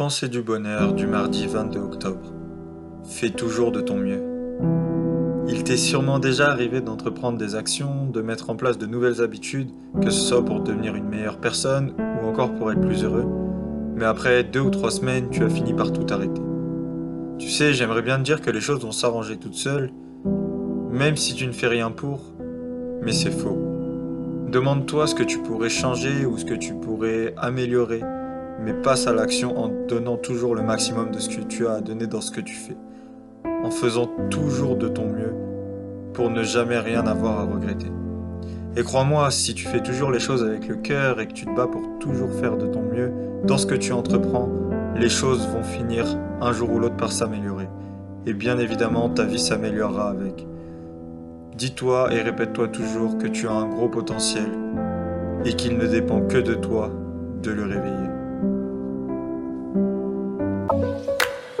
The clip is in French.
Pensée du bonheur du mardi 22 octobre. Fais toujours de ton mieux. Il t'est sûrement déjà arrivé d'entreprendre des actions, de mettre en place de nouvelles habitudes, que ce soit pour devenir une meilleure personne ou encore pour être plus heureux. Mais après deux ou trois semaines, tu as fini par tout arrêter. Tu sais, j'aimerais bien te dire que les choses vont s'arranger toutes seules, même si tu ne fais rien pour, mais c'est faux. Demande-toi ce que tu pourrais changer ou ce que tu pourrais améliorer mais passe à l'action en donnant toujours le maximum de ce que tu as à donner dans ce que tu fais, en faisant toujours de ton mieux pour ne jamais rien avoir à regretter. Et crois-moi, si tu fais toujours les choses avec le cœur et que tu te bats pour toujours faire de ton mieux dans ce que tu entreprends, les choses vont finir un jour ou l'autre par s'améliorer. Et bien évidemment, ta vie s'améliorera avec. Dis-toi et répète-toi toujours que tu as un gros potentiel et qu'il ne dépend que de toi de le réveiller.